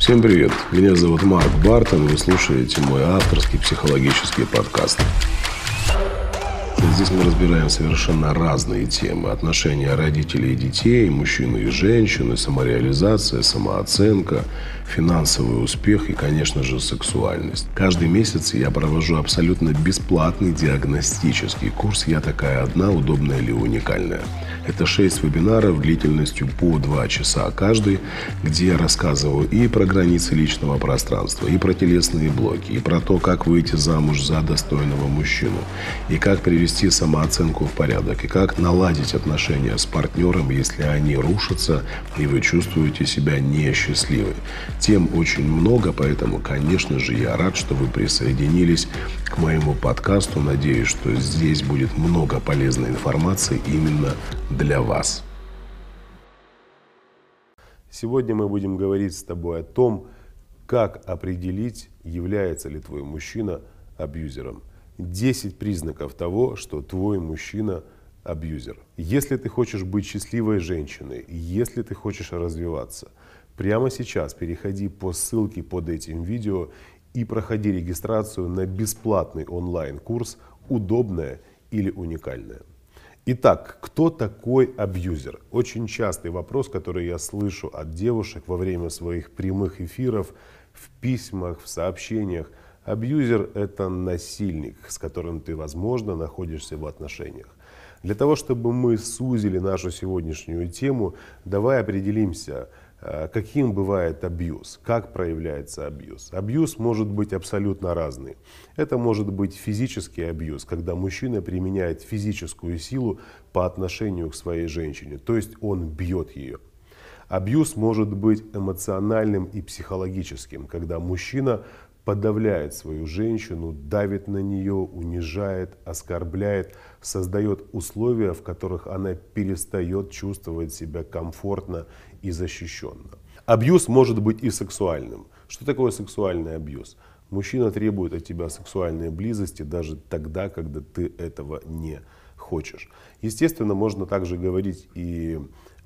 Всем привет! Меня зовут Марк Бартон, вы слушаете мой авторский психологический подкаст. Здесь мы разбираем совершенно разные темы. Отношения родителей и детей, мужчины и женщины, самореализация, самооценка, финансовый успех и, конечно же, сексуальность. Каждый месяц я провожу абсолютно бесплатный диагностический курс «Я такая одна, удобная или уникальная». Это 6 вебинаров длительностью по 2 часа каждый, где я рассказываю и про границы личного пространства, и про телесные блоки, и про то, как выйти замуж за достойного мужчину, и как привести самооценку в порядок, и как наладить отношения с партнером, если они рушатся, и вы чувствуете себя несчастливой. Тем очень много, поэтому, конечно же, я рад, что вы присоединились к моему подкасту. Надеюсь, что здесь будет много полезной информации именно для вас. Сегодня мы будем говорить с тобой о том, как определить, является ли твой мужчина абьюзером. 10 признаков того, что твой мужчина абьюзер. Если ты хочешь быть счастливой женщиной, если ты хочешь развиваться, прямо сейчас переходи по ссылке под этим видео и проходи регистрацию на бесплатный онлайн-курс «Удобное или уникальное». Итак, кто такой абьюзер? Очень частый вопрос, который я слышу от девушек во время своих прямых эфиров, в письмах, в сообщениях. Абьюзер – это насильник, с которым ты, возможно, находишься в отношениях. Для того, чтобы мы сузили нашу сегодняшнюю тему, давай определимся, Э, каким бывает абьюз, как проявляется абьюз. Абьюз может быть абсолютно разный. Это может быть физический абьюз, когда мужчина применяет физическую силу по отношению к своей женщине, то есть он бьет ее. Абьюз может быть эмоциональным и психологическим, когда мужчина подавляет свою женщину, давит на нее, унижает, оскорбляет, создает условия, в которых она перестает чувствовать себя комфортно и защищенно. Абьюз может быть и сексуальным. Что такое сексуальный абьюз? Мужчина требует от тебя сексуальной близости даже тогда, когда ты этого не хочешь. Естественно, можно также говорить и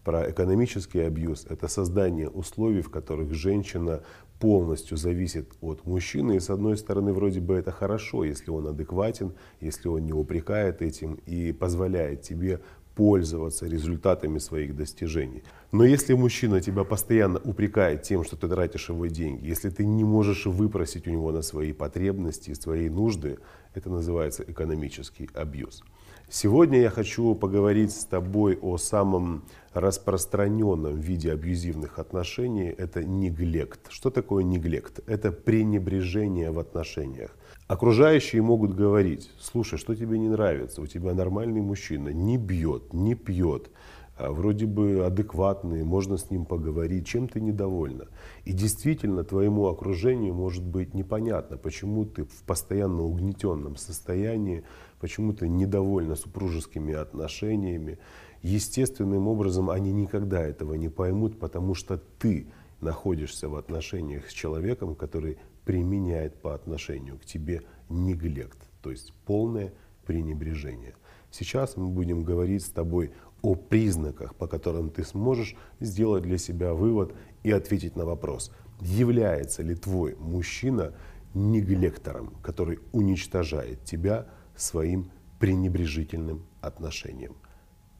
про экономический абьюз. Это создание условий, в которых женщина полностью зависит от мужчины. И с одной стороны, вроде бы это хорошо, если он адекватен, если он не упрекает этим и позволяет тебе пользоваться результатами своих достижений. Но если мужчина тебя постоянно упрекает тем, что ты тратишь его деньги, если ты не можешь выпросить у него на свои потребности, свои нужды, это называется экономический абьюз. Сегодня я хочу поговорить с тобой о самом распространенном виде абьюзивных отношений. Это неглект. Что такое неглект? Это пренебрежение в отношениях. Окружающие могут говорить, слушай, что тебе не нравится, у тебя нормальный мужчина, не бьет, не пьет, вроде бы адекватный, можно с ним поговорить, чем ты недовольна. И действительно твоему окружению может быть непонятно, почему ты в постоянно угнетенном состоянии, почему ты недовольна супружескими отношениями. Естественным образом они никогда этого не поймут, потому что ты находишься в отношениях с человеком, который применяет по отношению к тебе неглект, то есть полное пренебрежение. Сейчас мы будем говорить с тобой о признаках, по которым ты сможешь сделать для себя вывод и ответить на вопрос, является ли твой мужчина неглектором, который уничтожает тебя своим пренебрежительным отношением.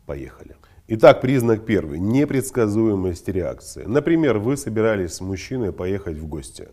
Поехали. Итак, признак первый. Непредсказуемость реакции. Например, вы собирались с мужчиной поехать в гости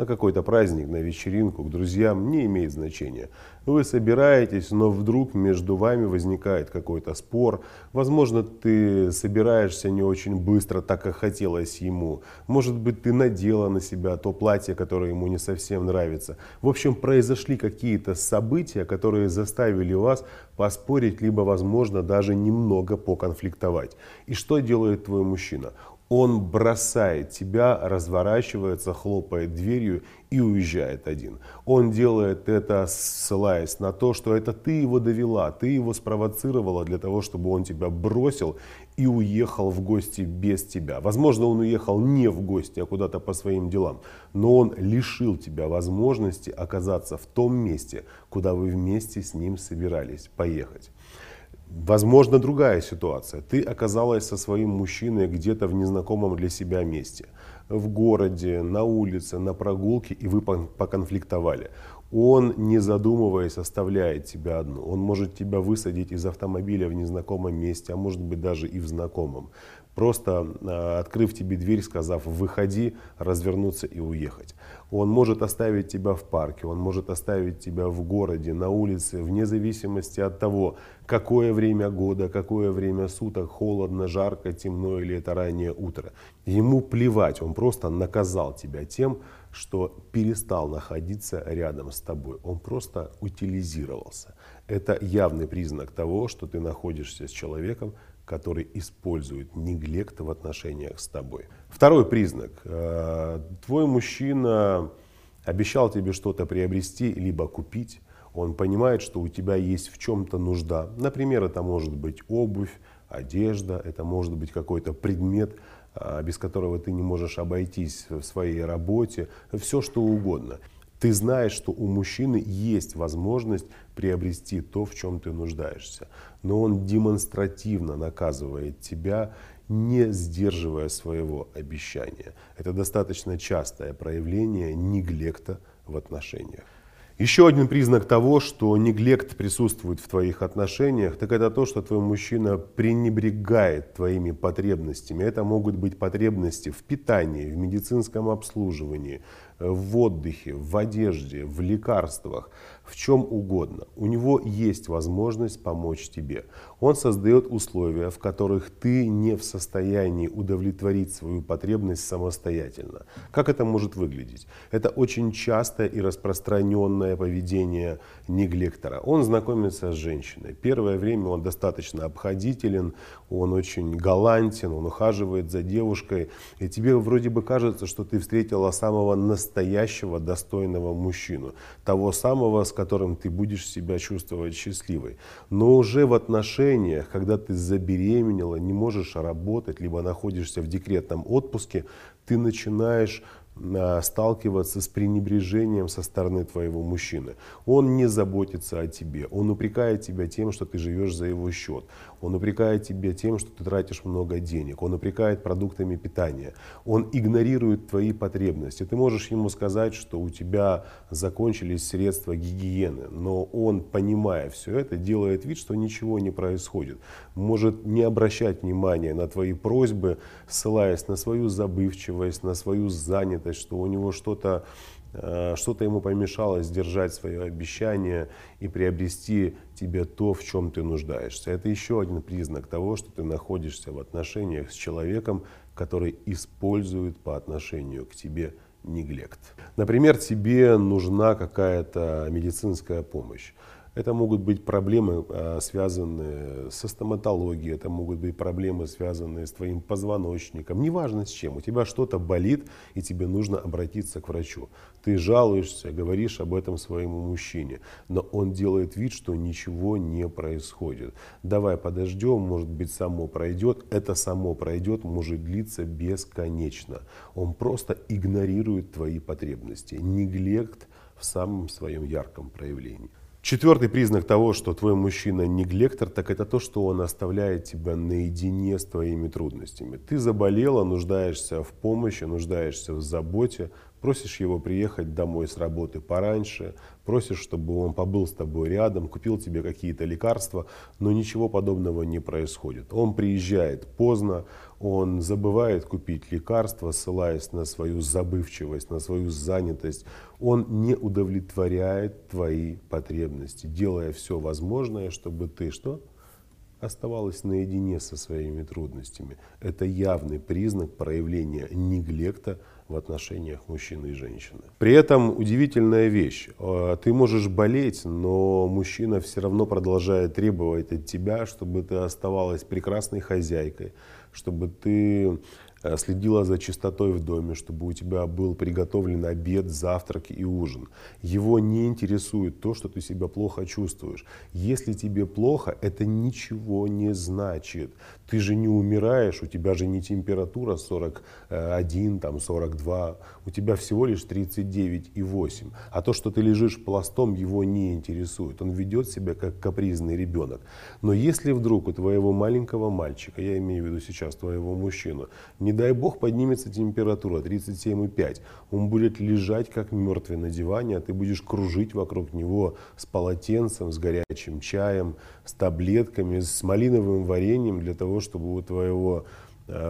на какой-то праздник, на вечеринку, к друзьям, не имеет значения. Вы собираетесь, но вдруг между вами возникает какой-то спор. Возможно, ты собираешься не очень быстро, так как хотелось ему. Может быть, ты надела на себя то платье, которое ему не совсем нравится. В общем, произошли какие-то события, которые заставили вас поспорить, либо, возможно, даже немного поконфликтовать. И что делает твой мужчина? Он бросает тебя, разворачивается, хлопает дверью и уезжает один. Он делает это, ссылаясь на то, что это ты его довела, ты его спровоцировала для того, чтобы он тебя бросил и уехал в гости без тебя. Возможно, он уехал не в гости, а куда-то по своим делам, но он лишил тебя возможности оказаться в том месте, куда вы вместе с ним собирались поехать. Возможно, другая ситуация. Ты оказалась со своим мужчиной где-то в незнакомом для себя месте. в городе, на улице, на прогулке, и вы поконфликтовали. Он, не задумываясь, оставляет тебя одну. Он может тебя высадить из автомобиля в незнакомом месте, а может быть даже и в знакомом просто э, открыв тебе дверь, сказав «выходи», развернуться и уехать. Он может оставить тебя в парке, он может оставить тебя в городе, на улице, вне зависимости от того, какое время года, какое время суток, холодно, жарко, темно или это раннее утро. Ему плевать, он просто наказал тебя тем, что перестал находиться рядом с тобой. Он просто утилизировался. Это явный признак того, что ты находишься с человеком, который использует неглект в отношениях с тобой. Второй признак. Э, твой мужчина обещал тебе что-то приобрести либо купить. Он понимает, что у тебя есть в чем-то нужда. Например, это может быть обувь, одежда, это может быть какой-то предмет, э, без которого ты не можешь обойтись в своей работе, все что угодно. Ты знаешь, что у мужчины есть возможность приобрести то, в чем ты нуждаешься. Но он демонстративно наказывает тебя, не сдерживая своего обещания. Это достаточно частое проявление неглекта в отношениях. Еще один признак того, что неглект присутствует в твоих отношениях, так это то, что твой мужчина пренебрегает твоими потребностями. Это могут быть потребности в питании, в медицинском обслуживании, в отдыхе, в одежде, в лекарствах, в чем угодно. У него есть возможность помочь тебе. Он создает условия, в которых ты не в состоянии удовлетворить свою потребность самостоятельно. Как это может выглядеть? Это очень частое и распространенное поведение неглектора. Он знакомится с женщиной. Первое время он достаточно обходителен, он очень галантен, он ухаживает за девушкой. И тебе вроде бы кажется, что ты встретила самого настоящего достойного мужчину. Того самого, с которым ты будешь себя чувствовать счастливой. Но уже в отношениях, когда ты забеременела, не можешь работать, либо находишься в декретном отпуске, ты начинаешь сталкиваться с пренебрежением со стороны твоего мужчины. Он не заботится о тебе, он упрекает тебя тем, что ты живешь за его счет, он упрекает тебя тем, что ты тратишь много денег, он упрекает продуктами питания, он игнорирует твои потребности. Ты можешь ему сказать, что у тебя закончились средства гигиены, но он, понимая все это, делает вид, что ничего не происходит. Может не обращать внимания на твои просьбы, ссылаясь на свою забывчивость, на свою занятость, занятость, что у него что-то э, что-то ему помешало сдержать свое обещание и приобрести тебе то, в чем ты нуждаешься. Это еще один признак того, что ты находишься в отношениях с человеком, который использует по отношению к тебе неглект. Например, тебе нужна какая-то медицинская помощь. Это могут быть проблемы, а, связанные со стоматологией, это могут быть проблемы, связанные с твоим позвоночником. Неважно с чем. У тебя что-то болит, и тебе нужно обратиться к врачу. Ты жалуешься, говоришь об этом своему мужчине, но он делает вид, что ничего не происходит. Давай подождем, может быть само пройдет. Это само пройдет, может длиться бесконечно. Он просто игнорирует твои потребности. Неглект в самом своем ярком проявлении. Четвертый признак того, что твой мужчина не глектор, так это то, что он оставляет тебя наедине с твоими трудностями. Ты заболела, нуждаешься в помощи, нуждаешься в заботе, просишь его приехать домой с работы пораньше, просишь, чтобы он побыл с тобой рядом, купил тебе какие-то лекарства, но ничего подобного не происходит. Он приезжает поздно, он забывает купить лекарства, ссылаясь на свою забывчивость, на свою занятость. Он не удовлетворяет твои потребности, делая все возможное, чтобы ты что? оставалась наедине со своими трудностями. Это явный признак проявления неглекта в отношениях мужчины и женщины. При этом удивительная вещь. Э, ты можешь болеть, но мужчина все равно продолжает требовать от тебя, чтобы ты оставалась прекрасной хозяйкой, чтобы ты следила за чистотой в доме, чтобы у тебя был приготовлен обед, завтрак и ужин. Его не интересует то, что ты себя плохо чувствуешь. Если тебе плохо, это ничего не значит. Ты же не умираешь, у тебя же не температура 41, там 42, у тебя всего лишь 39,8. А то, что ты лежишь пластом, его не интересует. Он ведет себя как капризный ребенок. Но если вдруг у твоего маленького мальчика, я имею в виду сейчас твоего мужчину, не Не дай бог поднимется температура 37,5. Он будет лежать как мертвый на диване, а ты будешь кружить вокруг него с полотенцем, с горячим чаем, с таблетками, с малиновым вареньем для того, чтобы у твоего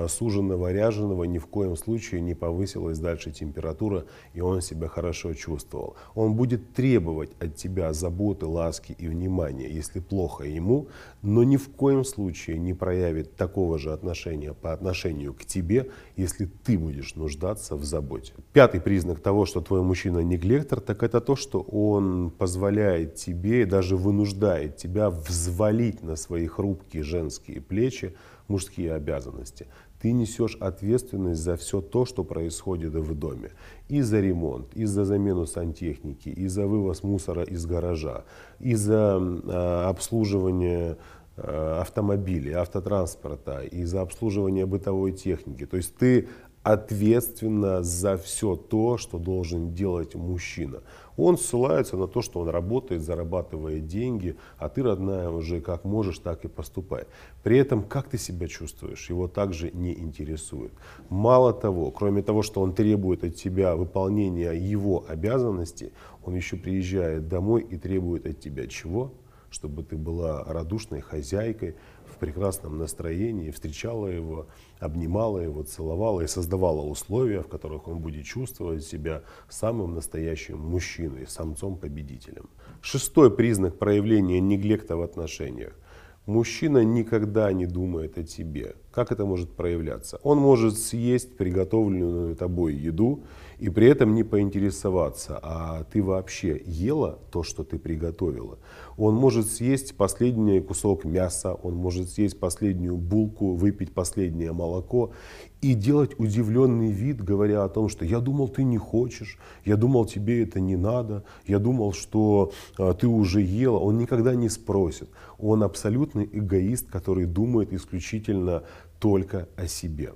суженного, ряженого ни в коем случае не повысилась дальше температура, и он себя хорошо чувствовал. Он будет требовать от тебя заботы, ласки и внимания, если плохо ему, но ни в коем случае не проявит такого же отношения по отношению к тебе, если ты будешь нуждаться в заботе. Пятый признак того, что твой мужчина неглектор, так это то, что он позволяет тебе и даже вынуждает тебя взвалить на свои хрупкие женские плечи мужские обязанности. Ты несешь ответственность за все то, что происходит в доме. И за ремонт, и за замену сантехники, и за вывоз мусора из гаража, и за э, обслуживание автомобилей, автотранспорта, и за обслуживание бытовой техники. То есть ты ответственна за все то, что должен делать мужчина. Он ссылается на то, что он работает, зарабатывает деньги, а ты, родная, уже как можешь, так и поступай. При этом, как ты себя чувствуешь, его также не интересует. Мало того, кроме того, что он требует от тебя выполнения его обязанностей, он еще приезжает домой и требует от тебя чего? Чтобы ты была радушной хозяйкой, в прекрасном настроении, встречала его, обнимала его, целовала и создавала условия, в которых он будет чувствовать себя самым настоящим мужчиной, самцом-победителем. Шестой признак проявления неглекта в отношениях. Мужчина никогда не думает о тебе. Как это может проявляться? Он может съесть приготовленную тобой еду и при этом не поинтересоваться, а ты вообще ела то, что ты приготовила. Он может съесть последний кусок мяса, он может съесть последнюю булку, выпить последнее молоко и делать удивленный вид, говоря о том, что я думал, ты не хочешь, я думал, тебе это не надо, я думал, что а, ты уже ела. Он никогда не спросит. Он абсолютный эгоист, который думает исключительно только о себе.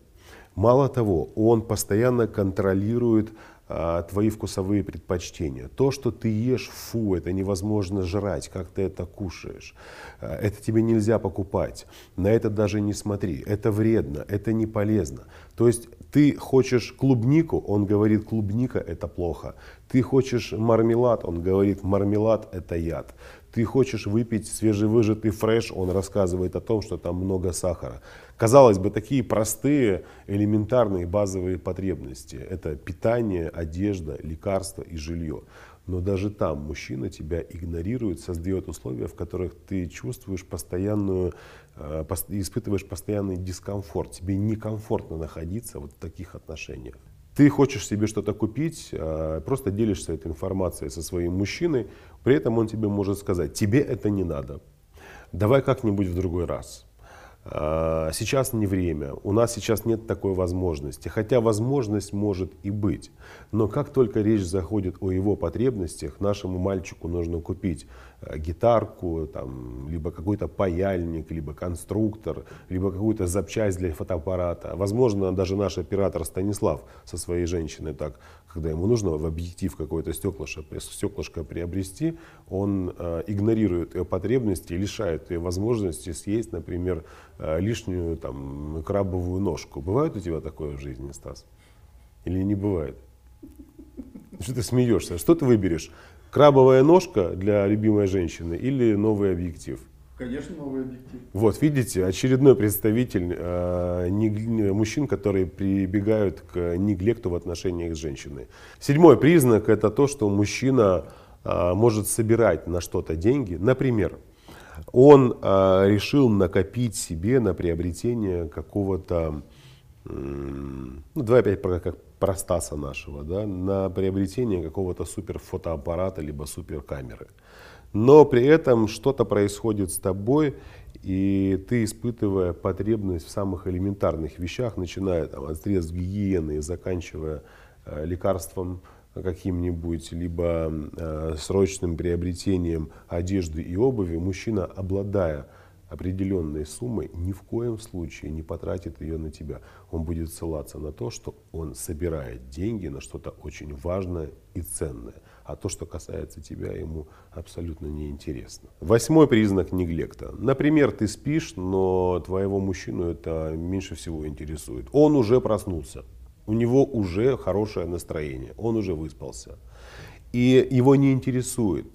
Мало того, он постоянно контролирует а, твои вкусовые предпочтения. То, что ты ешь, фу, это невозможно жрать, как ты это кушаешь. А, это тебе нельзя покупать. На это даже не смотри. Это вредно, это не полезно. То есть ты хочешь клубнику, он говорит, клубника это плохо. Ты хочешь мармелад, он говорит, мармелад это яд. Ты хочешь выпить свежевыжатый фреш, он рассказывает о том, что там много сахара. Казалось бы, такие простые, элементарные базовые потребности. Это питание, одежда, лекарства и жилье. Но даже там мужчина тебя игнорирует, создает условия, в которых ты чувствуешь постоянную, э, испытываешь постоянный дискомфорт. Тебе некомфортно находиться вот в таких отношениях. Ты хочешь себе что-то купить, э, просто делишься этой информацией со своим мужчиной, при этом он тебе может сказать, тебе это не надо, давай как-нибудь в другой раз. А, сейчас не время, у нас сейчас нет такой возможности, хотя возможность может и быть. Но как только речь заходит о его потребностях, нашему мальчику нужно купить Э, гитарку, там, либо какой-то паяльник, либо конструктор, либо какую-то запчасть для фотоаппарата. Возможно, даже наш оператор Станислав со своей женщиной так, когда ему нужно в объектив какое-то стеклышко, стеклышко приобрести, он э, игнорирует ее потребности, лишает ее возможности съесть, например, лишнюю там, крабовую ножку. Бывает у тебя такое в жизни, Стас? Или не бывает? Что ты смеешься? Что ты выберешь? Крабовая ножка для любимой женщины или новый объектив? Конечно, новый объектив. Вот, видите, очередной представитель э, не, мужчин, которые прибегают к неглекту в отношениях с женщиной. Седьмой признак это то, что мужчина э, может собирать на что-то деньги. Например, он э, решил накопить себе на приобретение какого-то, э, ну давай опять про, как про Стаса нашего, да, на приобретение какого-то супер фотоаппарата либо супер камеры. Но при этом что-то происходит с тобой, и ты, испытывая потребность в самых элементарных вещах, начиная там, от средств гигиены и заканчивая э, лекарством каким-нибудь, либо э, срочным приобретением одежды и обуви, мужчина, обладая определенной суммой, ни в коем случае не потратит ее на тебя. Он будет ссылаться на то, что он собирает деньги на что-то очень важное и ценное. А то, что касается тебя, ему абсолютно неинтересно. Восьмой признак неглекта. Например, ты спишь, но твоего мужчину это меньше всего интересует. Он уже проснулся. У него уже хорошее настроение. Он уже выспался. И его не интересует,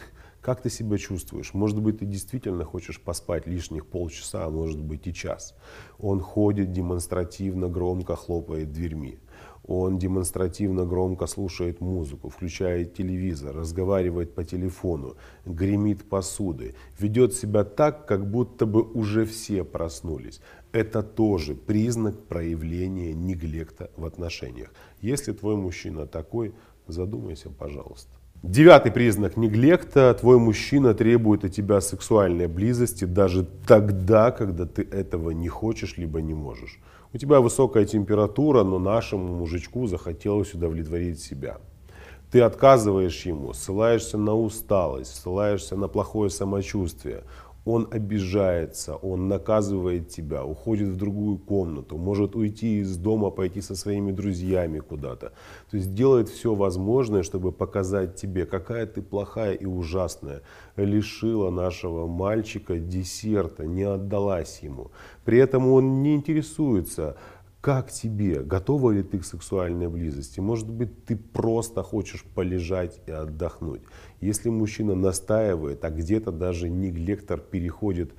как ты себя чувствуешь? Может быть, ты действительно хочешь поспать лишних полчаса, а может быть и час. Он ходит демонстративно, громко хлопает дверьми. Он демонстративно громко слушает музыку, включает телевизор, разговаривает по телефону, гремит посуды, ведет себя так, как будто бы уже все проснулись. Это тоже признак проявления неглекта в отношениях. Если твой мужчина такой, задумайся, пожалуйста. Девятый признак неглекта. Твой мужчина требует от тебя сексуальной близости даже тогда, когда ты этого не хочешь, либо не можешь. У тебя высокая температура, но нашему мужичку захотелось удовлетворить себя. Ты отказываешь ему, ссылаешься на усталость, ссылаешься на плохое самочувствие он обижается, он наказывает тебя, уходит в другую комнату, может уйти из дома, пойти со своими друзьями куда-то. То есть делает все возможное, чтобы показать тебе, какая ты плохая и ужасная. Лишила нашего мальчика десерта, не отдалась ему. При этом он не интересуется, как тебе? Готова ли ты к сексуальной близости? Может быть, ты просто хочешь полежать и отдохнуть. Если мужчина настаивает, а где-то даже неглектор переходит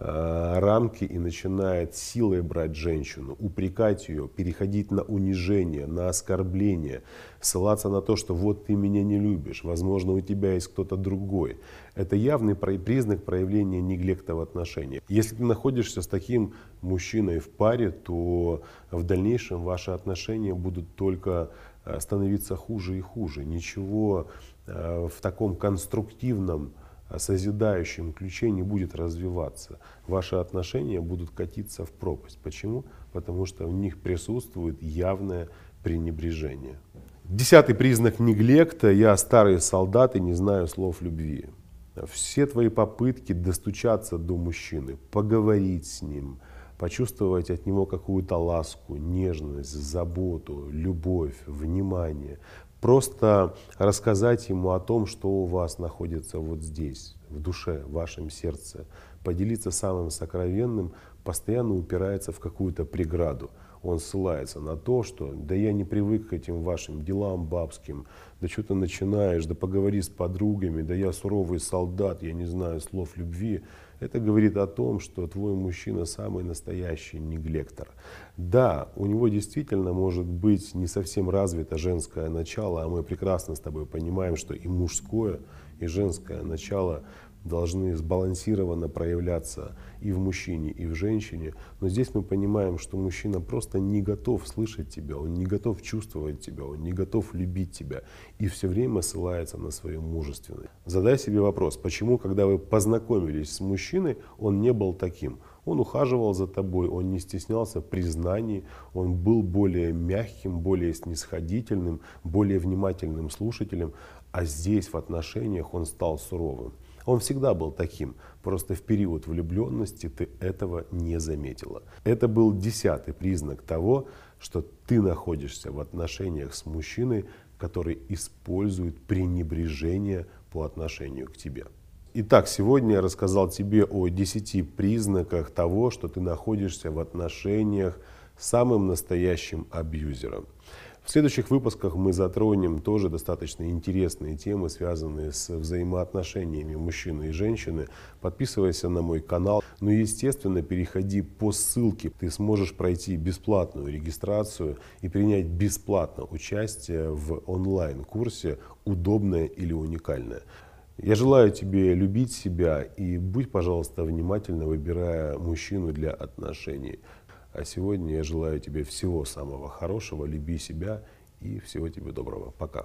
рамки и начинает силой брать женщину, упрекать ее, переходить на унижение, на оскорбление, ссылаться на то, что вот ты меня не любишь, возможно у тебя есть кто-то другой. Это явный признак проявления неглекта в отношениях. Если ты находишься с таким мужчиной в паре, то в дальнейшем ваши отношения будут только э, становиться хуже и хуже. Ничего э, в таком конструктивном созидающем ключе не будет развиваться. Ваши отношения будут катиться в пропасть. Почему? Потому что у них присутствует явное пренебрежение. Десятый признак неглекта. Я старый солдат и не знаю слов любви. Все твои попытки достучаться до мужчины, поговорить с ним, почувствовать от него какую-то ласку, нежность, заботу, любовь, внимание, Просто рассказать ему о том, что у вас находится вот здесь, в душе, в вашем сердце. Поделиться самым сокровенным постоянно упирается в какую-то преграду. Он ссылается на то, что да я не привык к этим вашим делам бабским, да что ты начинаешь, да поговори с подругами, да я суровый солдат, я не знаю слов любви. Это говорит о том, что твой мужчина самый настоящий неглектор. Да, у него действительно может быть не совсем развито женское начало, а мы прекрасно с тобой понимаем, что и мужское, и женское начало должны сбалансированно проявляться и в мужчине, и в женщине. Но здесь мы понимаем, что мужчина просто не готов слышать тебя, он не готов чувствовать тебя, он не готов любить тебя и все время ссылается на свою мужественность. Задай себе вопрос, почему, когда вы познакомились с мужчиной, он не был таким? Он ухаживал за тобой, он не стеснялся признаний, он был более мягким, более снисходительным, более внимательным слушателем, а здесь в отношениях он стал суровым. Он всегда был таким, просто в период влюбленности ты этого не заметила. Это был десятый признак того, что ты находишься в отношениях с мужчиной, который использует пренебрежение по отношению к тебе. Итак, сегодня я рассказал тебе о 10 признаках того, что ты находишься в отношениях с самым настоящим абьюзером. В следующих выпусках мы затронем тоже достаточно интересные темы, связанные с взаимоотношениями мужчины и женщины. Подписывайся на мой канал. Ну и, естественно, переходи по ссылке. Ты сможешь пройти бесплатную регистрацию и принять бесплатно участие в онлайн-курсе «Удобное или уникальное». Я желаю тебе любить себя и будь, пожалуйста, внимательно выбирая мужчину для отношений. А сегодня я желаю тебе всего самого хорошего, люби себя и всего тебе доброго. Пока.